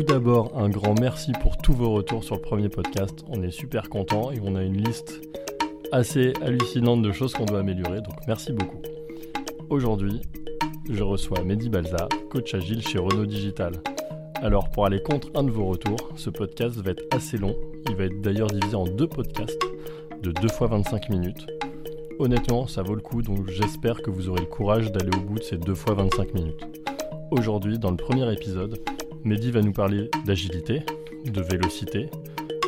Tout d'abord, un grand merci pour tous vos retours sur le premier podcast. On est super contents et on a une liste assez hallucinante de choses qu'on doit améliorer, donc merci beaucoup. Aujourd'hui, je reçois Mehdi Balza, coach agile chez Renault Digital. Alors, pour aller contre un de vos retours, ce podcast va être assez long. Il va être d'ailleurs divisé en deux podcasts de 2 fois 25 minutes. Honnêtement, ça vaut le coup, donc j'espère que vous aurez le courage d'aller au bout de ces 2 fois 25 minutes. Aujourd'hui, dans le premier épisode, Mehdi va nous parler d'agilité, de vélocité,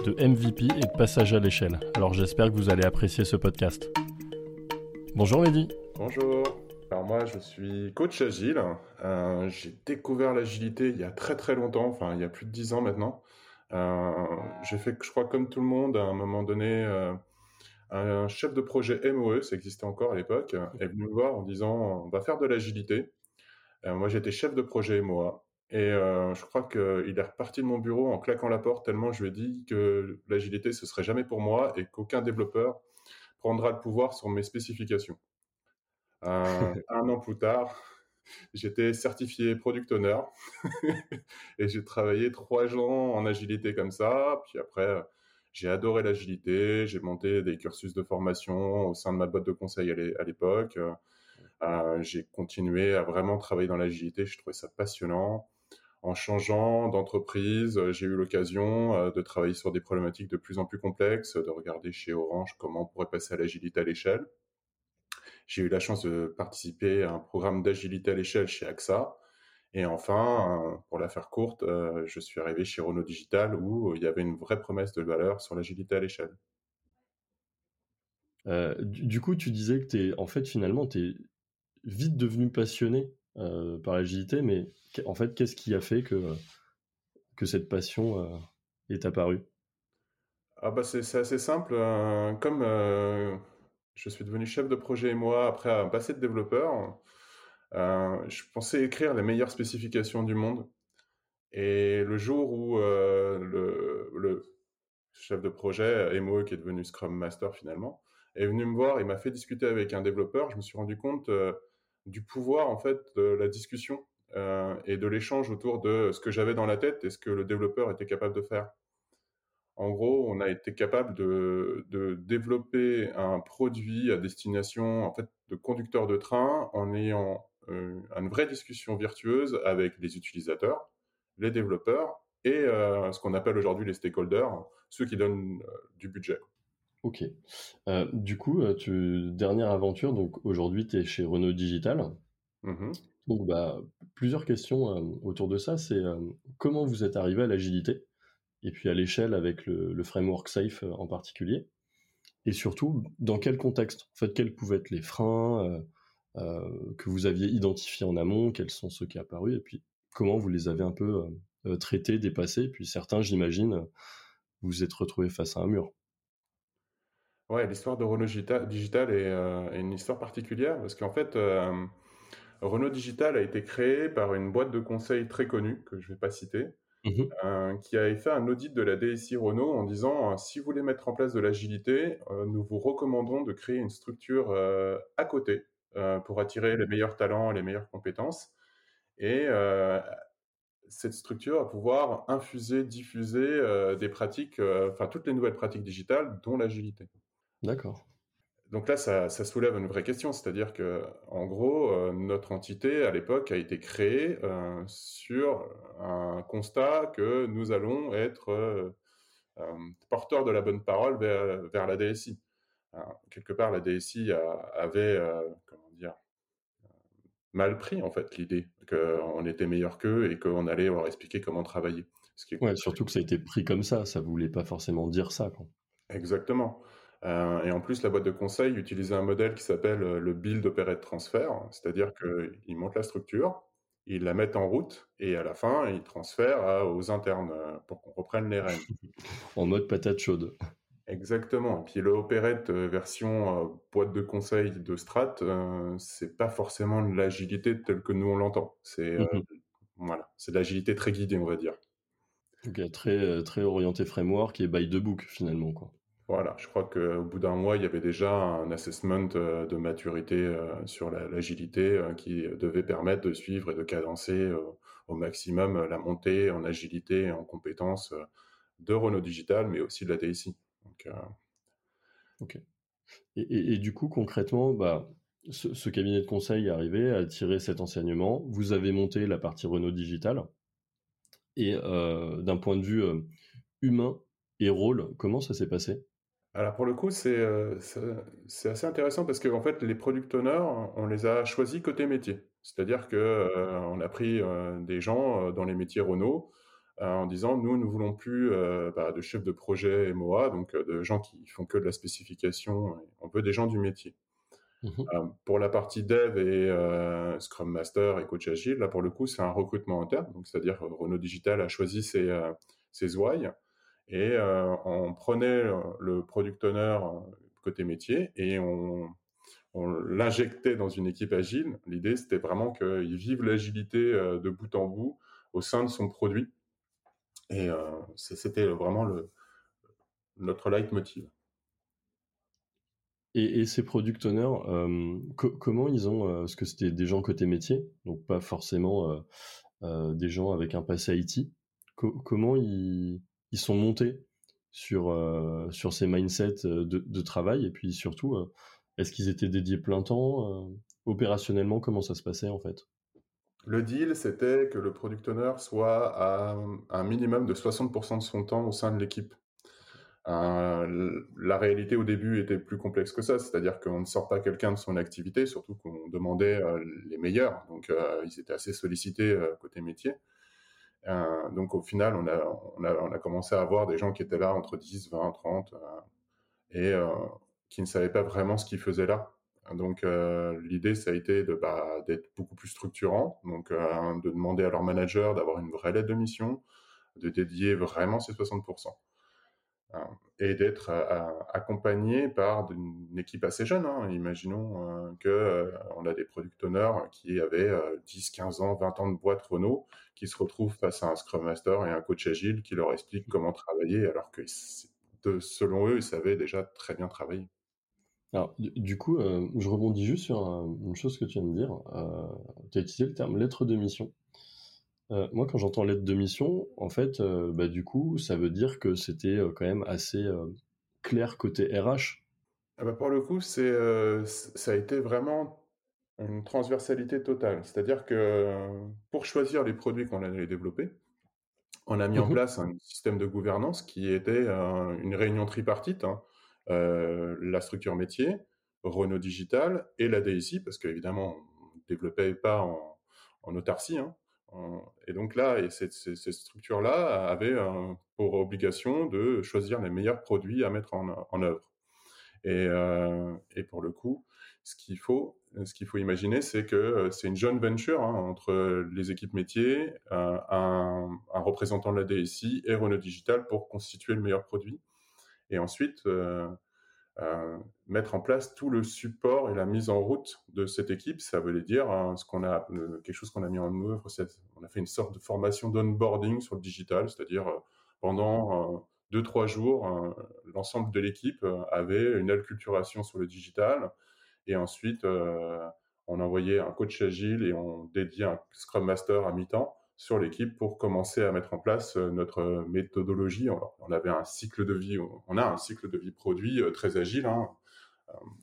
de MVP et de passage à l'échelle. Alors j'espère que vous allez apprécier ce podcast. Bonjour Mehdi. Bonjour. Alors moi, je suis coach agile. Euh, j'ai découvert l'agilité il y a très très longtemps, enfin il y a plus de 10 ans maintenant. Euh, j'ai fait, je crois, comme tout le monde, à un moment donné, euh, un chef de projet MOE, ça existait encore à l'époque, est venu me voir en disant on va faire de l'agilité. moi, j'étais chef de projet MOA. Et je crois qu'il est reparti de mon bureau en claquant la porte tellement je lui ai dit que l'agilité, ce serait jamais pour moi et qu'aucun développeur prendra le pouvoir sur mes spécifications. Euh, un an plus tard, j'étais certifié product owner et j'ai travaillé trois ans en agilité comme ça. Puis après, j'ai adoré l'agilité. J'ai monté des cursus de formation au sein de ma boîte de conseil à l'époque. Euh, j'ai continué à vraiment travailler dans l'agilité. Je trouvais ça passionnant. En changeant d'entreprise, j'ai eu l'occasion euh, de travailler sur des problématiques de plus en plus complexes, de regarder chez Orange comment on pourrait passer à l'agilité à l'échelle. J'ai eu la chance de participer à un programme d'agilité à l'échelle chez AXA. Et enfin, euh, pour la faire courte, euh, je suis arrivé chez Renault Digital où il y avait une vraie promesse de valeur sur l'agilité à l'échelle. Euh, du, coup, tu disais que es, en fait, finalement, tu es vite devenu passionné par l'agilité, mais en fait, qu'est-ce qui a fait que, cette passion est apparue? Ah bah c'est assez simple. comme je suis devenu chef de projet et moi après un passé de développeur. Euh, je pensais écrire les meilleures spécifications du monde. Et le jour où euh, le, chef de projet, MOE, qui est devenu Scrum Master finalement, est venu me voir et m'a fait discuter avec un développeur, je me suis rendu compte euh, du pouvoir en fait de la discussion et de l'échange autour de ce que j'avais dans la tête et ce que le développeur était capable de faire. En gros, on a été capable de, développer un produit à destination en fait, de conducteurs de train en ayant euh, une vraie discussion virtueuse avec les utilisateurs, les développeurs et euh, ce qu'on appelle aujourd'hui les stakeholders, ceux qui donnent euh, du budget. Ok. du coup, tu, dernière aventure, donc aujourd'hui tu es chez Renault Digital. Mmh donc bah, plusieurs questions autour de ça. C'est comment vous êtes arrivé à l'agilité et puis à l'échelle avec le, framework SAFE euh, en particulier? Et surtout, dans quel contexte? En fait, quels pouvaient être les freins euh, euh, que vous aviez identifiés en amont? Quels sont ceux qui sont apparus? Et puis, comment vous les avez un peu traités, dépassés? Et puis, certains, j'imagine, vous vous êtes retrouvés face à un mur. Ouais, l'histoire de Renault Digital est, une histoire particulière parce qu'en fait, Renault Digital a été créé par une boîte de conseil très connue que je ne vais pas citer, Mmh euh, qui avait fait un audit de la DSI Renault en disant euh, si vous voulez mettre en place de l'agilité, euh, nous vous recommandons de créer une structure à côté pour attirer les meilleurs talents, les meilleures compétences. Et cette structure va pouvoir infuser, diffuser des pratiques, enfin toutes les nouvelles pratiques digitales, dont l'agilité. D'accord. Donc là, ça, soulève une vraie question, c'est-à-dire que, en gros, euh, notre entité à l'époque a été créée euh, sur un constat que nous allons être euh, porteurs de la bonne parole vers, la DSI. quelque part, la DSI avait, comment dire, mal pris en fait l'idée qu'on était meilleur qu'eux et qu'on allait leur expliquer comment travailler. surtout que ça a été pris comme ça, ça voulait pas forcément dire ça. Quoi. Exactement. Euh, et en plus, la boîte de conseil utilisait un modèle qui s'appelle euh, le build operate transfer, c'est-à-dire qu'ils montent la structure, ils la mettent en route et à la fin, ils transfèrent aux internes pour qu'on reprenne les rênes. en mode patate chaude. Exactement. Et puis le opérette version boîte de conseil de Strat, c'est pas forcément de l'agilité telle que nous on l'entend. C'est mmh voilà, c'est de l'agilité très guidée, on va dire. Ok, très très orienté framework et by the book finalement quoi. Voilà, je crois qu'au bout d'un mois, il y avait déjà un assessment euh, de maturité euh, sur l'agilité euh, qui devait permettre de suivre et de cadencer au maximum la montée en agilité et en compétences de Renault Digital, mais aussi de la DSI. ok. Et, du coup, concrètement, bah, ce, cabinet de conseil est arrivé à tirer cet enseignement. Vous avez monté la partie Renault Digital. Et d'un point de vue humain et rôle, comment ça s'est passé? Alors pour le coup, euh, c'est assez intéressant parce qu'en fait, les product owners, on les a choisis côté métier. C'est-à-dire que euh, on a pris euh, des gens dans les métiers Renault en disant nous, nous voulons plus bah, de chefs de projet MOA, donc de gens qui font que de la spécification. On veut des gens du métier. Mmh pour la partie dev et Scrum Master et coach agile, là pour le coup, c'est un recrutement interne. Donc c'est-à-dire Renault Digital a choisi ses, ses ouailles et euh, on prenait le product owner euh, côté métier et on, l'injectait dans une équipe agile. L'idée, c'était vraiment qu'il vive l'agilité euh, de bout en bout au sein de son produit. Et c'était vraiment notre leitmotiv. Et, et, ces product owners, comment ils ont, parce que c'était des gens côté métier, donc pas forcément des gens avec un passé IT, comment ils, ils sont montés sur, euh, sur ces mindsets euh, de, travail Et puis surtout, euh, est-ce qu'ils étaient dédiés plein temps Opérationnellement, comment ça se passait en fait? Le deal, c'était que le product owner soit à un minimum de 60% de son temps au sein de l'équipe. la réalité au début était plus complexe que ça, c'est-à-dire qu'on ne sort pas quelqu'un de son activité, surtout qu'on demandait les meilleurs, donc ils étaient assez sollicités côté métier. Euh, donc au final, on a, commencé à avoir des gens qui étaient là entre 10, 20, 30 et euh, qui ne savaient pas vraiment ce qu'ils faisaient là. Donc euh, l'idée, ça a été bah, d'être beaucoup plus structurant, donc de demander à leur manager d'avoir une vraie lettre de mission, de dédier vraiment ces 60%. Euh, et d'être euh, accompagné par une équipe assez jeune. Hein. Imaginons euh, que on a des product owners qui avaient 10, 15 ans, 20 ans de boîte Renault, qui se retrouvent face à un Scrum Master et un coach agile qui leur explique comment travailler, alors que selon eux, ils savaient déjà très bien travailler. Alors, du coup, je rebondis juste sur une chose que tu viens de dire. tu as utilisé le terme lettre de mission. Euh, moi, quand j'entends lettre de mission, en fait, euh, bah, du coup, ça veut dire que c'était euh, quand même assez clair côté RH. Ah bah pour le coup, c'est, ça a été vraiment une transversalité totale. C'est-à-dire que pour choisir les produits qu'on allait développer, on a mis en mmh place un système de gouvernance qui était une réunion tripartite, hein. la structure métier, Renault Digital et la DSI, parce qu'évidemment, on ne développait pas en, en autarcie. Hein. Et donc là, et cette, structure-là avait pour obligation de choisir les meilleurs produits à mettre en, œuvre. Et, euh, et, pour le coup, ce qu'il faut, imaginer, c'est que euh, c'est une joint venture hein, entre les équipes métiers, un, un, représentant de la DSI et Renault Digital pour constituer le meilleur produit. Et ensuite, euh, euh, mettre en place tout le support et la mise en route de cette équipe. Ça veut dire hein, ce qu'on a, quelque chose qu'on a mis en œuvre. On a fait une sorte de formation d'onboarding sur le digital, c'est-à-dire euh, pendant euh, deux trois jours, l'ensemble de l'équipe avait une acculturation sur le digital, et ensuite on envoyait un coach agile et on dédiait un Scrum Master à mi-temps sur l'équipe pour commencer à mettre en place euh, notre méthodologie. On avait un cycle de vie, on a un cycle de vie produit euh, très agile, hein, euh,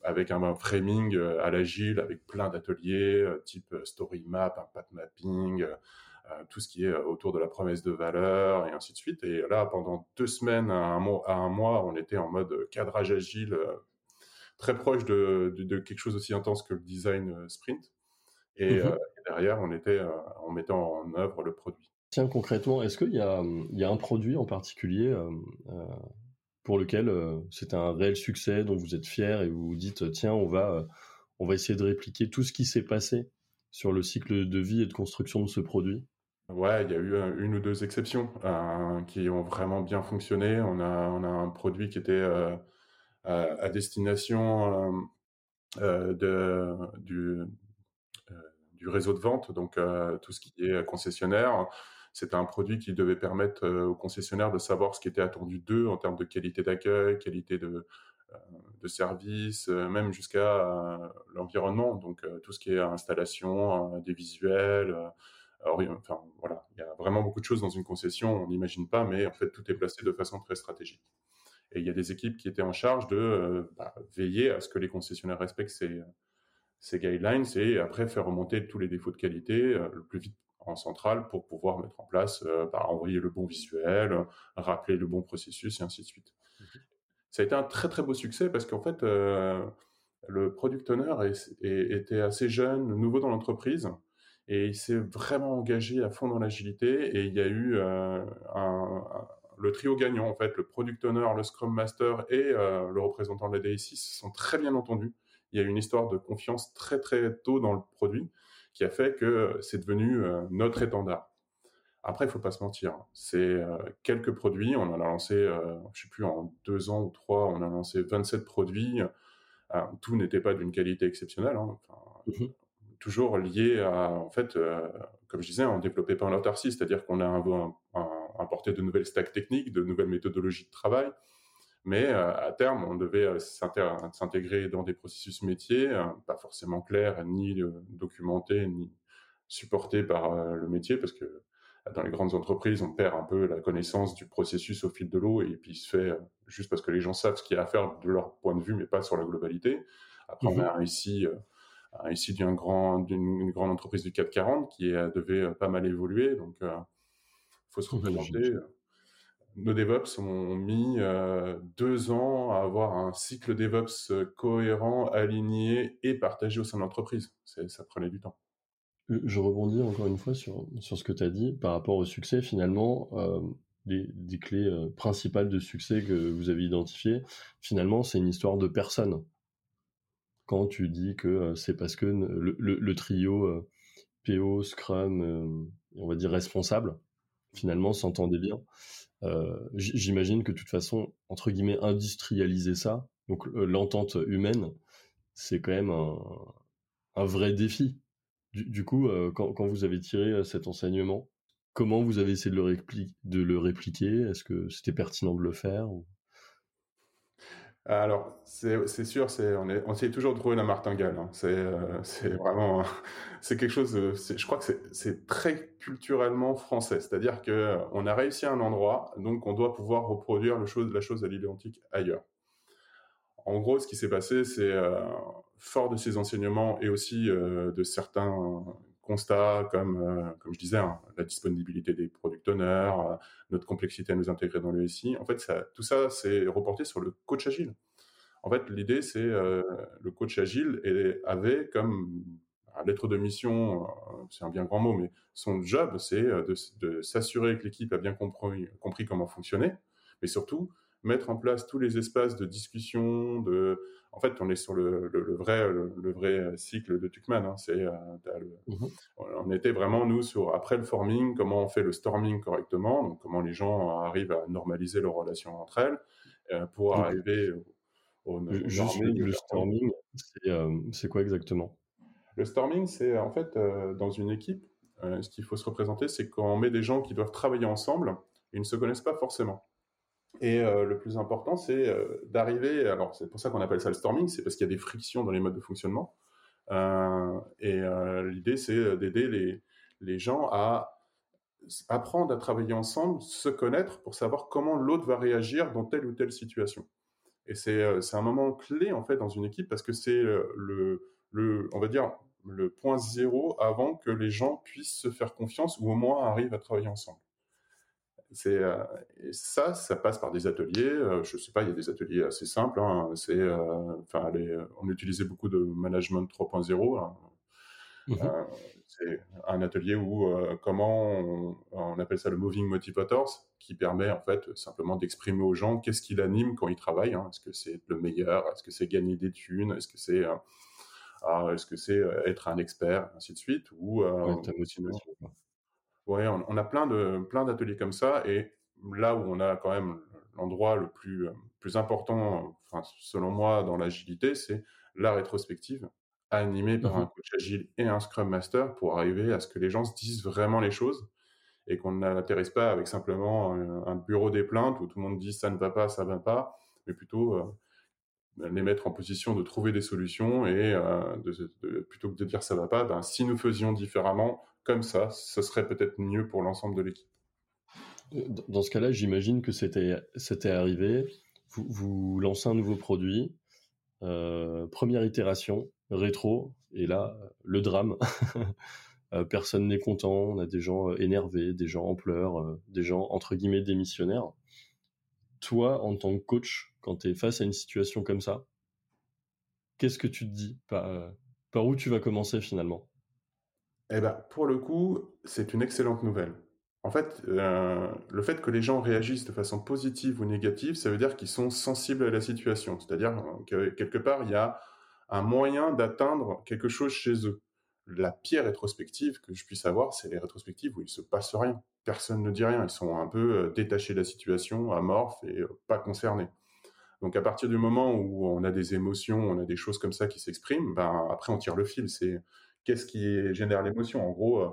avec un framing à l'agile, avec plein d'ateliers type story map, path mapping, tout ce qui est autour de la promesse de valeur et ainsi de suite. Et là, pendant deux semaines à un mois, à un mois on était en mode cadrage agile, très proche de, quelque chose aussi intense que le design sprint. Et, mmh derrière, on, était, en mettant en œuvre le produit. Tiens, concrètement, est-ce qu'il y, a, un produit en particulier pour lequel c'est un réel succès, dont vous êtes fier et vous vous dites, tiens, on va, on va essayer de répliquer tout ce qui s'est passé sur le cycle de vie et de construction de ce produit Ouais, il y a eu une ou deux exceptions qui ont vraiment bien fonctionné. On a, on a un produit qui était à, destination de, du réseau de vente, donc tout ce qui est concessionnaire. C'était un produit qui devait permettre euh, aux concessionnaires de savoir ce qui était attendu d'eux en termes de qualité d'accueil, qualité de, euh, service, euh, même jusqu'à l'environnement. Donc tout ce qui est installation, des visuels. enfin voilà, il y a vraiment beaucoup de choses dans une concession, on n'imagine pas, mais en fait tout est placé de façon très stratégique. Et il y a des équipes qui étaient en charge de bah, veiller à ce que les concessionnaires respectent ces, ces guidelines et après faire remonter tous les défauts de qualité le plus vite en centrale pour pouvoir mettre en place, euh, bah, envoyer le bon visuel, rappeler le bon processus et ainsi de suite. Ça a été un très très beau succès parce qu'en fait, euh, le product owner était assez jeune, nouveau dans l'entreprise et il s'est vraiment engagé à fond dans l'agilité et il y a eu euh, le trio gagnant en fait, le product owner, le scrum master et le représentant de la DSI se sont très bien entendus. Il y a eu une histoire de confiance très très tôt dans le produit qui a fait que c'est devenu euh, notre étendard. Après, il faut pas se mentir. C'est euh, quelques produits. On en a lancé, euh, je sais plus, en deux ans ou trois, on a lancé 27 produits. tout n'était pas d'une qualité exceptionnelle. Hein. Mmh toujours lié à, en fait, comme je disais, on développait pas en autarcie, c'est-à-dire qu'on a un, apporté de nouvelles stacks techniques, de nouvelles méthodologies de travail. Mais euh, à terme, on devait euh, s'intégrer dans des processus métiers, euh, pas forcément clairs, ni documentés, ni supportés par le métier, parce que dans les grandes entreprises, on perd un peu la connaissance du processus au fil de l'eau, et puis il se fait juste parce que les gens savent ce qu'il y a à faire de leur point de vue, mais pas sur la globalité. Après, on a ici ici d'une grand, d'une grande entreprise du 440 qui devait pas mal évoluer, donc il faut se représenter nos DevOps ont mis euh, deux ans à avoir un cycle DevOps euh, cohérent, aligné et partagé au sein de l'entreprise. Ça prenait du temps. Je rebondis encore une fois sur, sur ce que tu as dit par rapport au succès. Finalement, euh, des, clés principales de succès que vous avez identifiées, finalement, c'est une histoire de personne. Quand tu dis que c'est parce que le trio PO, Scrum, on va dire responsable, finalement, s'entendait bien. Euh, j'imagine que de toute façon, entre guillemets, industrialiser ça, donc euh, l'entente humaine, c'est quand même un, vrai défi. Du, coup, euh, quand, vous avez tiré cet enseignement, comment vous avez essayé de le répliquer? Est-ce que c'était pertinent de le faire alors, c'est sûr, c'est on, est, toujours de trouver la martingale. Hein. C'est euh, vraiment, c'est quelque chose. De, je crois que c'est très culturellement français. C'est-à-dire que on a réussi à un endroit, donc on doit pouvoir reproduire chose, la chose à l'identique ailleurs. En gros, ce qui s'est passé, c'est euh, fort de ces enseignements et aussi euh, de certains euh, comme je disais, hein, la disponibilité des product owners, euh, notre complexité à nous intégrer dans le SI. En fait, tout ça, c'est reporté sur le coach agile. En fait, l'idée, c'est euh, le coach agile avait comme lettre de mission, c'est un bien grand mot, mais son job, c'est de, de s'assurer que l'équipe a bien compris, compris comment fonctionner, mais surtout mettre en place tous les espaces de discussion, de, en fait, on est sur le, le, vrai, le, vrai cycle de Tuckman. Hein. C'est, euh, mmh on était vraiment nous sur après le forming, comment on fait le storming correctement, donc comment les gens arrivent à normaliser leurs relations entre elles euh, pour arriver au, au Juste le storming, euh, c'est, quoi exactement? Le storming, c'est en fait dans une équipe, ce qu'il faut se représenter, c'est quand on met des gens qui doivent travailler ensemble, ils ne se connaissent pas forcément. Et euh, le plus important, c'est euh, d'arriver. Alors, c'est pour ça qu'on appelle ça le storming, c'est parce qu'il y a des frictions dans les modes de fonctionnement. Euh, et l'idée, c'est d'aider les, gens à apprendre à travailler ensemble, se connaître pour savoir comment l'autre va réagir dans telle ou telle situation. Et c'est un moment clé en fait dans une équipe parce que c'est le, le, on va dire, le point zéro avant que les gens puissent se faire confiance ou au moins arrivent à travailler ensemble. C'est euh, ça, ça passe par des ateliers. Euh, je sais pas, il y a des ateliers assez simples. Hein, c'est, euh, enfin, on utilisait beaucoup de management 3.0. Hein. Mmh c'est un atelier où comment on, appelle ça le moving motivators, qui permet en fait simplement d'exprimer aux gens qu'est-ce qui l'anime quand ils travaillent. Hein. Est-ce que c'est le meilleur? Est-ce que c'est gagner des thunes? Est-ce que c'est est-ce que c'est être un expert, ainsi de suite, ou ouais, on, a plein de plein d'ateliers comme ça, et là où on a quand même l'endroit le plus plus important, enfin, selon moi, dans l'agilité, c'est la rétrospective animée par mmh un coach agile et un Scrum Master pour arriver à ce que les gens se disent vraiment les choses et qu'on n'atterrisse pas avec simplement un, bureau des plaintes où tout le monde dit ça ne va pas, ça ne va pas, mais plutôt euh, les mettre en position de trouver des solutions et euh, de, plutôt que de dire ça ne va pas, ben, si nous faisions différemment, comme ça, ce serait peut-être mieux pour l'ensemble de l'équipe. Dans ce cas-là, j'imagine que c'était arrivé, vous, lancez un nouveau produit, euh, première itération, rétro, et là, le drame. Euh, personne n'est content, on a des gens euh, énervés, des gens en pleurs, des gens entre guillemets démissionnaires. Toi, en tant que coach, quand tu es face à une situation comme ça, qu'est-ce que tu te dis? Par où tu vas commencer finalement? Eh ben, pour le coup, c'est une excellente nouvelle. En fait, le fait que les gens réagissent de façon positive ou négative, ça veut dire qu'ils sont sensibles à la situation. C'est-à-dire que quelque part, il y a un moyen d'atteindre quelque chose chez eux. La pire rétrospective que je puisse avoir, c'est les rétrospectives où il se passe rien. Personne ne dit rien. Ils sont un peu euh, détachés de la situation, amorphes et euh, pas concernés. Donc à partir du moment où on a des émotions, on a des choses comme ça qui s'expriment, ben après on tire le fil. C'est qu'est-ce qui génère l'émotion. En gros, euh,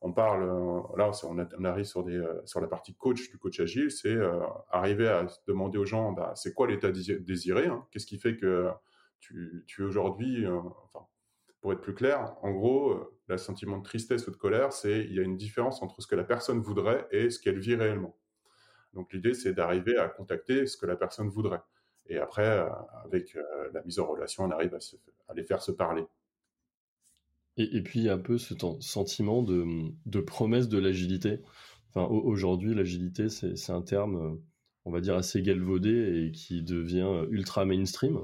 on parle là, on, arrive sur des sur la partie coach du coach agile, c'est arriver à demander aux gens, ben, c'est quoi l'état désiré hein? Qu'est-ce qui fait que tu, tu aujourd'hui, euh, pour être plus clair, en gros, euh, le sentiment de tristesse ou de colère, c'est il y a une différence entre ce que la personne voudrait et ce qu'elle vit réellement. Donc l'idée, c'est d'arriver à contacter ce que la personne voudrait. Et après, euh, avec la mise en relation, on arrive à, les faire se parler. Et, puis, un peu ce sentiment de, promesse de l'agilité. Enfin, aujourd'hui, l'agilité, c'est un terme, on va dire, assez galvaudé et qui devient ultra mainstream.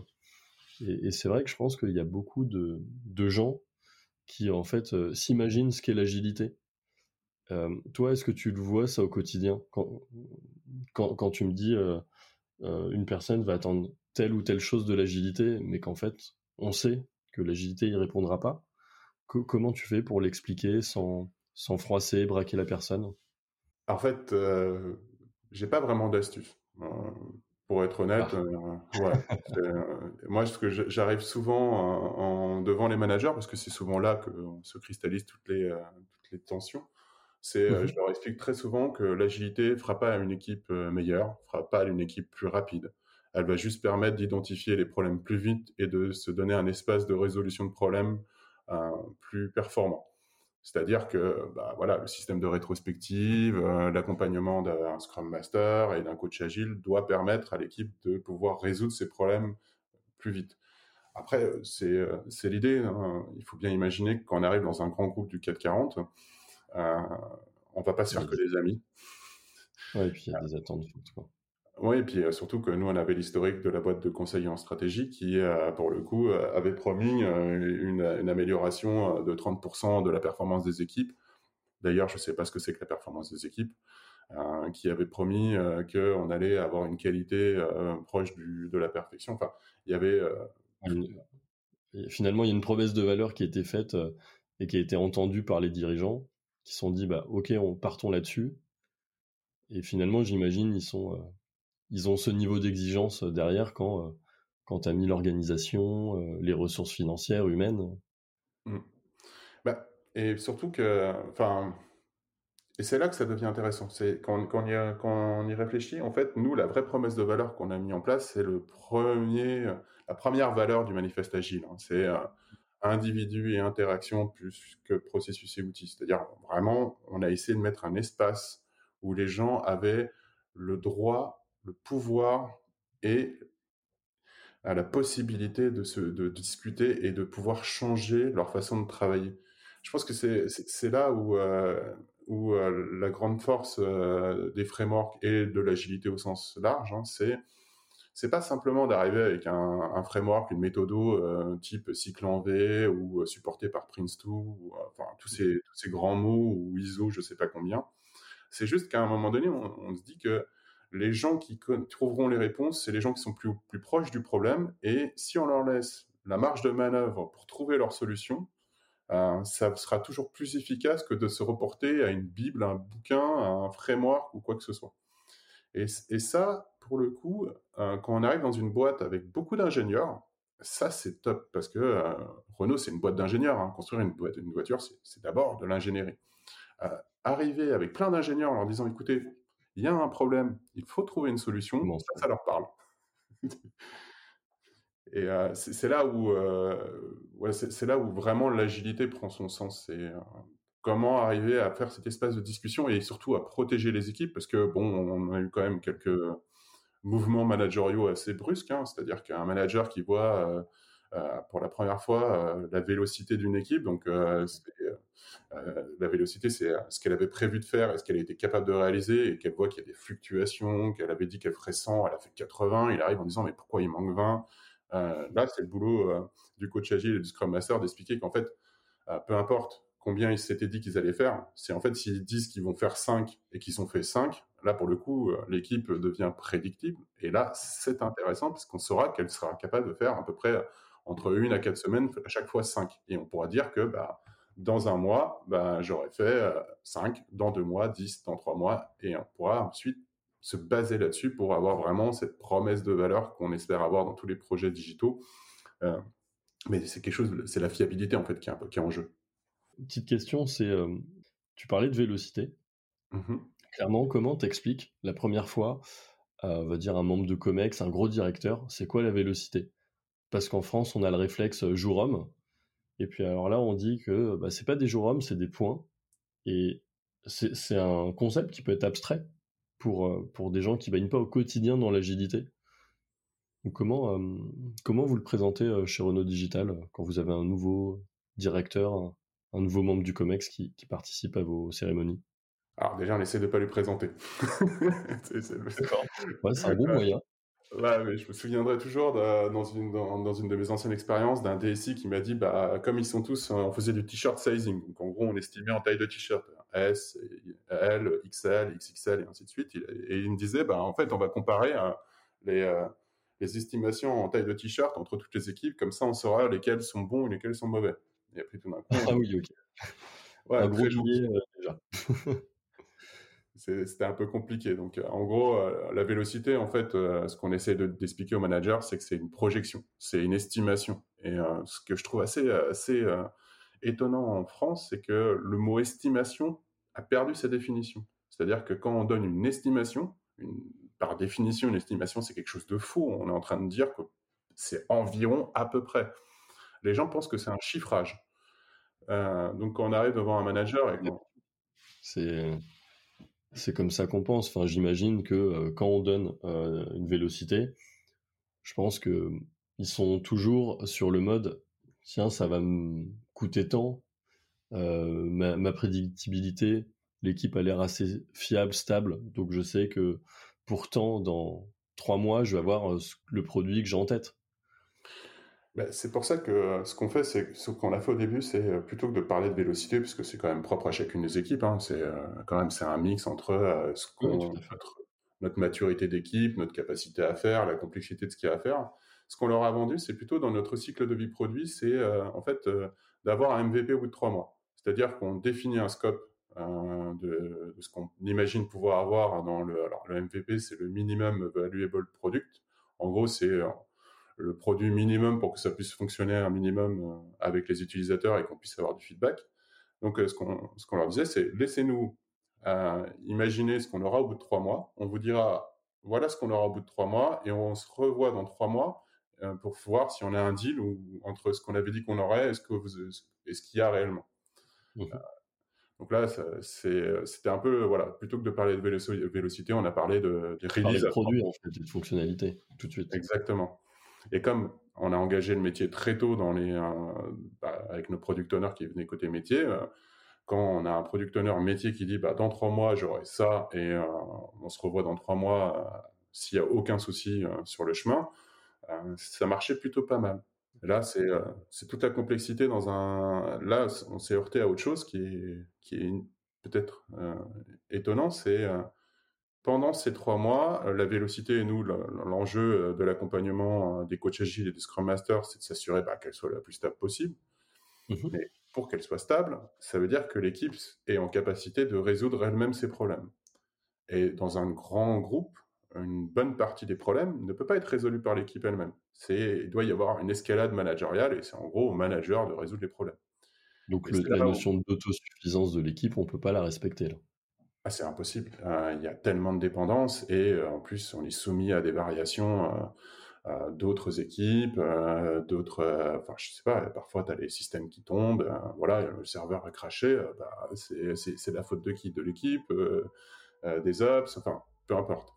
Et, c'est vrai que je pense qu'il y a beaucoup de, gens qui, en fait, euh, s'imaginent ce qu'est l'agilité. Euh, toi, est-ce que tu le vois ça au quotidien? Quand, quand, tu me dis euh, une personne va attendre telle ou telle chose de l'agilité, mais qu'en fait, on sait que l'agilité y répondra pas, comment tu fais pour l'expliquer sans, sans froisser, braquer la personne? En fait, j'ai pas vraiment d'astuce. Pour être honnête, ah. euh, ouais, euh, moi, ce que j'arrive souvent en, devant les managers, parce que c'est souvent là que se cristallisent toutes les, euh, toutes les tensions, c'est, mmh je leur explique très souvent que l'agilité fera pas une équipe meilleure, fera pas une équipe plus rapide. Elle va juste permettre d'identifier les problèmes plus vite et de se donner un espace de résolution de problèmes plus performant. C'est-à-dire que bah, voilà, le système de rétrospective, euh, l'accompagnement d'un Scrum Master et d'un coach agile doit permettre à l'équipe de pouvoir résoudre ces problèmes plus vite. Après, c'est euh, l'idée. Hein. Il faut bien imaginer que quand on arrive dans un grand groupe du 440, euh, on va pas se faire que des amis. Oui, et puis il y a des attentes. Oui, et puis euh, surtout que nous, on avait l'historique de la boîte de conseil en stratégie qui, euh, pour le coup, euh, avait promis une, amélioration de 30% de la performance des équipes. D'ailleurs, je ne sais pas ce que c'est que la performance des équipes, qui avait promis qu'on allait avoir une qualité proche de la perfection. Enfin, il y avait... Finalement, il y a une promesse de valeur qui a été faite et qui a été entendue par les dirigeants, qui se sont dit, bah, OK, on partons là-dessus. Et finalement, j'imagine, ils sont ils ont ce niveau d'exigence euh, derrière quand, euh, quand tu as mis l'organisation, euh, les ressources financières, humaines. Mmh. Bah, et surtout que, et c'est là que ça devient intéressant. C'est quand, on y, réfléchit, en fait, nous, la vraie promesse de valeur qu'on a mis en place, c'est le premier, la première valeur du manifeste agile. Hein. C'est individu et interaction plus que processus et outils. C'est-à-dire vraiment, on a essayé de mettre un espace où les gens avaient le droit le pouvoir et à la possibilité de, se, de discuter et de pouvoir changer leur façon de travailler. Je pense que c'est là où, euh, où euh, la grande force euh, des frameworks et de l'agilité au sens large, hein, c'est c'est pas simplement d'arriver avec un, framework, une méthode type cycle en V ou supporté par Prince2, ou, enfin tous ces, ces grands mots ou ISO, je sais pas combien. C'est juste qu'à un moment donné, on, on, se dit que les gens qui trouveront les réponses, c'est les gens qui sont plus, proches du problème. Et si on leur laisse la marge de manœuvre pour trouver leur solution, ça sera toujours plus efficace que de se reporter à une Bible, un bouquin, un framework ou quoi que ce soit. Et, ça, pour le coup, quand on arrive dans une boîte avec beaucoup d'ingénieurs, ça c'est top parce que Renault c'est une boîte d'ingénieurs. Hein. Construire une, boîte, une voiture, c'est d'abord de l'ingénierie. arriver avec plein d'ingénieurs en leur disant écoutez, il y a un problème, il faut trouver une solution, ça, ça leur parle. Et euh, c'est là où, euh, ouais, c'est là où vraiment l'agilité prend son sens. C'est euh, comment arriver à faire cet espace de discussion et surtout à protéger les équipes, parce que bon, on a eu quand même quelques mouvements managériaux assez brusques. Hein, C'est-à-dire qu'un manager qui voit pour la première fois la vélocité d'une équipe, donc la vélocité, c'est ce qu'elle avait prévu de faire et ce qu'elle était capable de réaliser, et qu'elle voit qu'il y a des fluctuations, qu'elle avait dit qu'elle ferait 100, elle a fait 80, il arrive en disant mais pourquoi il manque 20 euh, là, c'est le boulot euh, du coach agile et du Scrum Master d'expliquer qu'en fait, euh, peu importe combien ils s'étaient dit qu'ils allaient faire, c'est en fait s'ils disent qu'ils vont faire 5 et qu'ils ont fait 5, là pour le coup, l'équipe devient prédictible. Et là, c'est intéressant parce qu'on saura qu'elle sera capable de faire à peu près entre une à quatre semaines, à chaque fois 5. Et on pourra dire que bah, dans un mois, bah, j'aurais fait 5, dans deux mois, 10, dans trois mois, et on pourra ensuite se baser là-dessus pour avoir vraiment cette promesse de valeur qu'on espère avoir dans tous les projets digitaux. Euh, mais c'est quelque chose, c'est la fiabilité en fait qui est, qui est en jeu. petite question, c'est, euh, tu parlais de vélocité. Mmh Clairement, comment t'expliques la première fois, euh, on va dire un membre de Comex, un gros directeur, c'est quoi la vélocité? Parce qu'en France, on a le réflexe jour homme, et puis alors là, on dit que bah, c'est pas des jours hommes, c'est des points, et c'est un concept qui peut être abstrait pour, euh, pour des gens qui baignent pas au quotidien dans l'agilité. Comment, euh, comment vous le présentez euh, chez Renault Digital quand vous avez un nouveau directeur, un, nouveau membre du COMEX qui, qui, participe à vos cérémonies? Alors déjà, on essaie de pas lui présenter. c'est un bon moyen. Je me souviendrai toujours dans, une, dans, une de mes anciennes expériences d'un DSI qui m'a dit, bah, comme ils sont tous, on faisait du t-shirt sizing. Donc, en gros, on estimait en taille de t-shirt. S, L, XL, XXL et ainsi de suite. Et il me disait, bah, en fait, on va comparer hein, les, euh, les estimations en taille de t-shirt entre toutes les équipes, comme ça on saura lesquels sont bons et lesquels sont mauvais. Et après tout d'un coup. Ah oui, ok. Ouais, un gros euh, déjà. C'était un peu compliqué. Donc, euh, en gros, la vélocité, en fait, ce qu'on essaie d'expliquer aux managers, c'est que c'est une projection, c'est une estimation. Et ce que je trouve assez, assez étonnant en France, c'est que le mot estimation a perdu sa définition. C'est-à-dire que quand on donne une estimation, par définition, une estimation, c'est quelque chose de faux. On est en train de dire que c'est environ à peu près. Les gens pensent que c'est un chiffrage. Euh, donc quand on arrive devant un manager c'est c'est comme ça qu'on pense. J'imagine que euh, quand on donne euh, une vélocité, je pense que ils sont toujours sur le mode tiens, ça va me coûter tant, ma, ma, prédictibilité, l'équipe a l'air assez fiable, stable, donc je sais que pourtant dans trois mois, je vais avoir le produit que j'ai en tête. Ben, c'est pour ça que ce qu'on fait, c'est ce qu'on a fait au début, c'est plutôt que de parler de vélocité, puisque c'est quand même propre à chacune des équipes. Hein, c'est quand même c'est un mix entre ce notre, notre, maturité d'équipe, notre capacité à faire, la complexité de ce qu'il y a à faire. Ce qu'on leur a vendu, c'est plutôt dans notre cycle de vie produit, c'est en fait d'avoir un MVP au bout de trois mois. C'est-à-dire qu'on définit un scope euh, de, ce qu'on imagine pouvoir avoir dans le, alors le MVP, c'est le minimum valuable product. En gros, c'est euh, le produit minimum pour que ça puisse fonctionner un minimum euh, avec les utilisateurs et qu'on puisse avoir du feedback. Donc, ce qu'on ce qu'on leur disait, c'est laissez-nous imaginer ce qu'on aura au bout de trois mois. On vous dira voilà ce qu'on aura au bout de trois mois et on se revoit dans trois mois pour voir si on a un deal ou entre ce qu'on avait dit qu'on aurait et ce que vous, ce qu'il y a réellement. Mmh. Donc là, c'était un peu, voilà, plutôt que de parler de vélocité, on a parlé de, des releases. de produits, en fait, de fonctionnalités, tout de suite. Exactement. Et comme on a engagé le métier très tôt dans les, euh, bah, avec nos product owners qui venaient côté métier, euh, quand on a un product owner métier qui dit, bah, dans trois mois, j'aurai ça et euh, on se revoit dans trois mois s'il n'y a aucun souci sur le chemin, ça marchait plutôt pas mal. Là, euh, c'est toute la complexité dans un. Là, on s'est heurté à autre chose qui est, qui est peut-être étonnant. C'est pendant ces trois mois, la vélocité et nous, l'enjeu de l'accompagnement des coachs agiles et des Scrum Masters, c'est de s'assurer bah, qu'elle soit la plus stable possible. Mmh Mais pour qu'elle soit stable, ça veut dire que l'équipe est en capacité de résoudre elle-même ses problèmes. Et dans un grand groupe, une bonne partie des problèmes ne peut pas être résolue par l'équipe elle-même. il doit y avoir une escalade managériale et c'est en gros au manager de résoudre les problèmes. Donc la notion d'autosuffisance de l'équipe, on ne peut pas la respecter là. Ah, c'est impossible. Euh, il y a tellement de dépendances et euh, en plus on est soumis à des variations euh, d'autres équipes, d'autres. enfin, je sais pas. Parfois, tu as les systèmes qui tombent. voilà, le serveur a craché. Bah, c'est la faute de qui? De l'équipe, des ops. Enfin, peu importe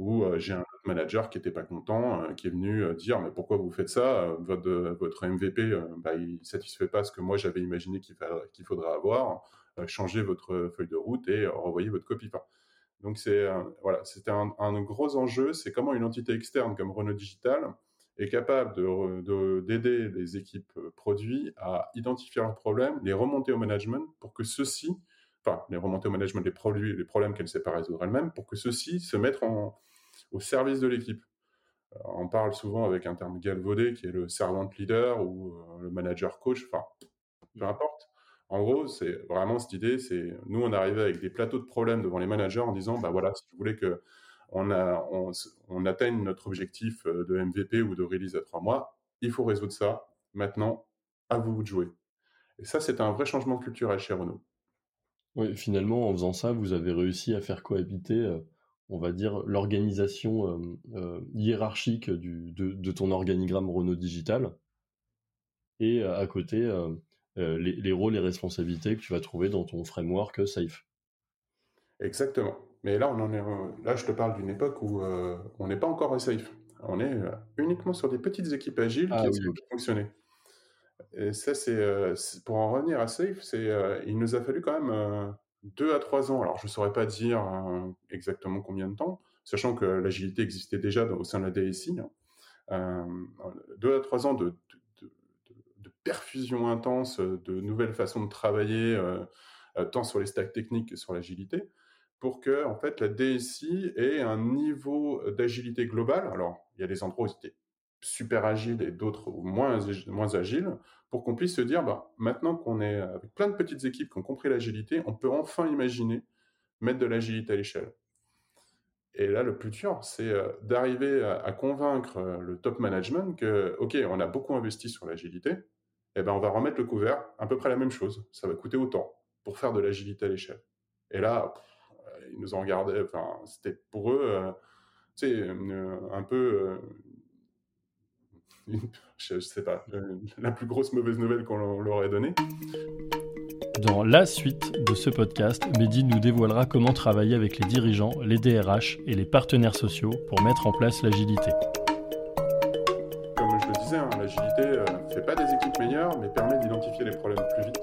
euh, j'ai un manager qui n'était pas content, euh, qui est venu euh, dire mais pourquoi vous faites ça votre, votre MVP, bah, il satisfait pas ce que moi j'avais imaginé qu'il qu'il faudrait avoir. changez votre feuille de route et renvoyez votre copie. donc c'est voilà, c'était un, gros enjeu. C'est comment une entité externe comme Renault Digital est capable de, d'aider les équipes produits à identifier leurs problèmes, les remonter au management pour que ceux-ci, enfin les remonter au management des produits, les problèmes qu'elle ne sait pas résoudre elle-même, pour que ceux-ci se mettent en, au service de l'équipe. Euh, on parle souvent avec un terme galvaudé qui est le servant leader ou euh, le manager coach, enfin, peu importe. En gros, c'est vraiment cette idée, c'est nous, on arrivait avec des plateaux de problèmes devant les managers en disant, bah voilà, si vous voulez que on, atteigne notre objectif euh, de MVP ou de release à trois mois, il faut résoudre ça. Maintenant, à vous de jouer. Et ça, c'est un vrai changement culturel chez Renault. Oui, finalement, en faisant ça, vous avez réussi à faire cohabiter on va dire, l'organisation euh, euh, hiérarchique de, ton organigramme Renault Digital et euh, à côté les, rôles et responsabilités que tu vas trouver dans ton framework Safe. Exactement. Mais là, on en est, là je te parle d'une époque où on n'est pas encore Safe. On est uniquement sur des petites équipes agiles ah qui ont fonctionné. Et ça, c'est pour en revenir à Safe, c'est il nous a fallu quand même deux à trois ans, alors je ne saurais pas dire euh, exactement combien de temps, sachant que l'agilité existait déjà au sein de la DSI, hein. deux à trois ans de, perfusion intense, de nouvelles façons de travailler, euh, tant sur les stacks techniques que sur l'agilité, pour que en fait la DSI ait un niveau d'agilité globale. Alors il y a des endroits où c'était super agile et d'autres moins, moins agiles, pour qu'on puisse se dire, bah, maintenant qu'on est avec plein de petites équipes qui ont compris l'agilité, on peut enfin imaginer mettre de l'agilité à l'échelle. Et là, le plus dur, c'est euh, d'arriver à, convaincre euh, le top management que, OK, on a beaucoup investi sur l'agilité, eh ben on va remettre le couvert, à peu près la même chose. Ça va coûter autant pour faire de l'agilité à l'échelle. Et là, ils nous ont regardé, c'était pour eux, euh, tu sais, un peu je, ne sais pas, la plus grosse mauvaise nouvelle qu'on leur ait donnée. Dans la suite de ce podcast, Mehdi nous dévoilera comment travailler avec les dirigeants, les DRH et les partenaires sociaux pour mettre en place l'agilité. Comme je le disais, hein, l'agilité ne euh, fait pas des équipes meilleures, mais permet d'identifier les problèmes plus vite.